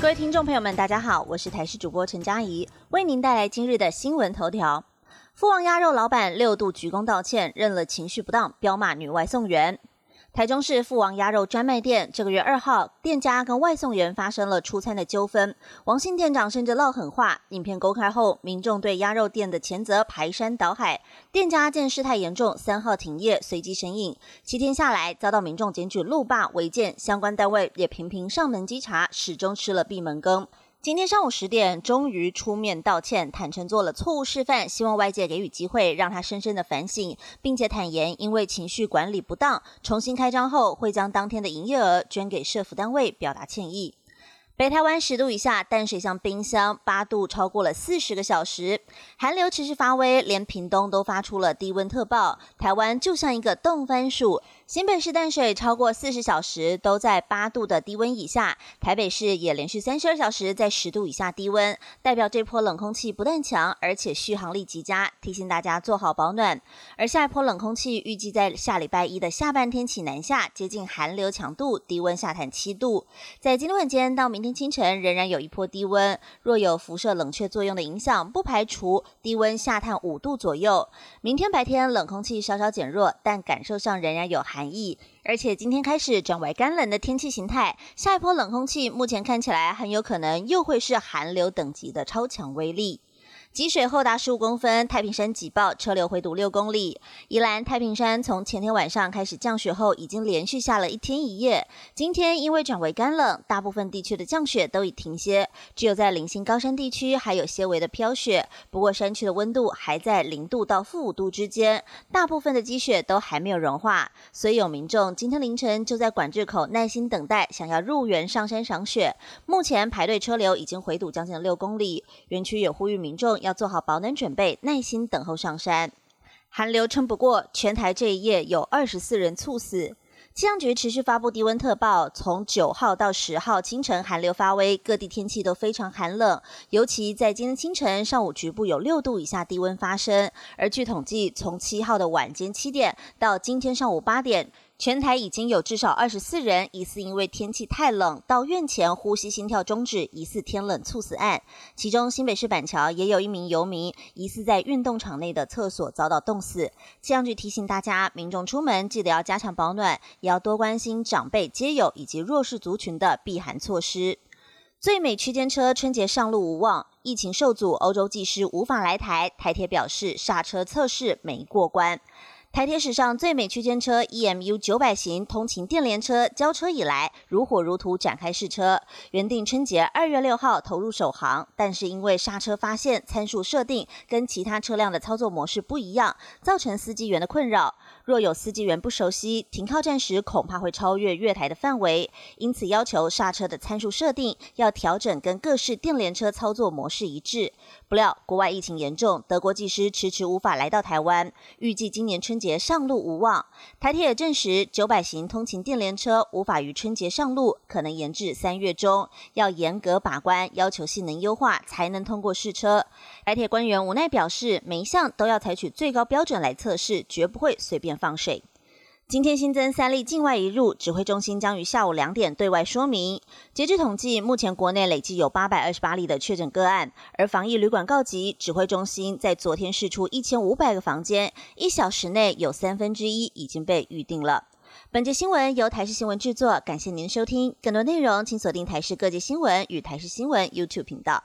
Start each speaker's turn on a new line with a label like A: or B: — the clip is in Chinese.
A: 各位听众朋友们，大家好，我是台视主播陈佳怡，为您带来今日的新闻头条。富王鸭肉老板六度鞠躬道歉，认了情绪不当，彪骂女外送员。台中市富王鸭肉专卖店这个月二号，店家跟外送员发生了出餐的纠纷，王姓店长甚至唠狠话。影片公开后，民众对鸭肉店的谴责排山倒海，店家见事态严重，三号停业，随即神隐。七天下来，遭到民众检举路霸违建，相关单位也频频上门稽查，始终吃了闭门羹。今天上午十点，终于出面道歉，坦诚做了错误示范，希望外界给予机会，让他深深的反省，并且坦言因为情绪管理不当，重新开张后会将当天的营业额捐给社福单位，表达歉意。北台湾十度以下，淡水像冰箱，八度超过了四十个小时，寒流持续发威，连屏东都发出了低温特报，台湾就像一个冻番薯。新北市淡水超过四十小时都在八度的低温以下，台北市也连续三十二小时在十度以下低温，代表这波冷空气不但强，而且续航力极佳，提醒大家做好保暖。而下一波冷空气预计在下礼拜一的下半天起南下，接近寒流强度，低温下探七度。在今天晚间到明天清晨，仍然有一波低温，若有辐射冷却作用的影响，不排除低温下探五度左右。明天白天冷空气稍稍减弱，但感受上仍然有寒。寒意，而且今天开始转为干冷的天气形态，下一波冷空气目前看起来很有可能又会是寒流等级的超强威力。积水厚达十五公分，太平山挤爆，车流回堵六公里。宜兰太平山从前天晚上开始降雪后，已经连续下了一天一夜。今天因为转为干冷，大部分地区的降雪都已停歇，只有在零星高山地区还有些微的飘雪。不过山区的温度还在零度到负五度之间，大部分的积雪都还没有融化，所以有民众今天凌晨就在管制口耐心等待，想要入园上山赏雪。目前排队车流已经回堵将近六公里，园区也呼吁民众要。做好保暖准备，耐心等候上山。寒流撑不过，全台这一夜有二十四人猝死。气象局持续发布低温特报，从九号到十号清晨寒流发威，各地天气都非常寒冷。尤其在今天清晨、上午，局部有六度以下低温发生。而据统计，从七号的晚间七点到今天上午八点。全台已经有至少二十四人疑似因为天气太冷到院前呼吸心跳终止，疑似天冷猝死案。其中新北市板桥也有一名游民疑似在运动场内的厕所遭到冻死。气象局提醒大家，民众出门记得要加强保暖，也要多关心长辈、街友以及弱势族群的避寒措施。最美区间车春节上路无望，疫情受阻，欧洲技师无法来台。台铁表示刹车测试没过关。台铁史上最美区间车 EMU 九百型通勤电联车交车以来，如火如荼展开试车，原定春节二月六号投入首航，但是因为刹车发现参数设定跟其他车辆的操作模式不一样，造成司机员的困扰。若有司机员不熟悉，停靠站时恐怕会超越月台的范围，因此要求刹车的参数设定要调整跟各式电联车操作模式一致。不料国外疫情严重，德国技师迟迟无法来到台湾，预计今年春。节上路无望，台铁也证实九百型通勤电联车无法于春节上路，可能延至三月中，要严格把关，要求性能优化才能通过试车。台铁官员无奈表示，每一项都要采取最高标准来测试，绝不会随便放水。今天新增三例境外移入，指挥中心将于下午两点对外说明。截至统计，目前国内累计有八百二十八例的确诊个案，而防疫旅馆告急，指挥中心在昨天试出一千五百个房间，一小时内有三分之一已经被预定了。本节新闻由台视新闻制作，感谢您收听。更多内容请锁定台视各界新闻与台视新闻 YouTube 频道。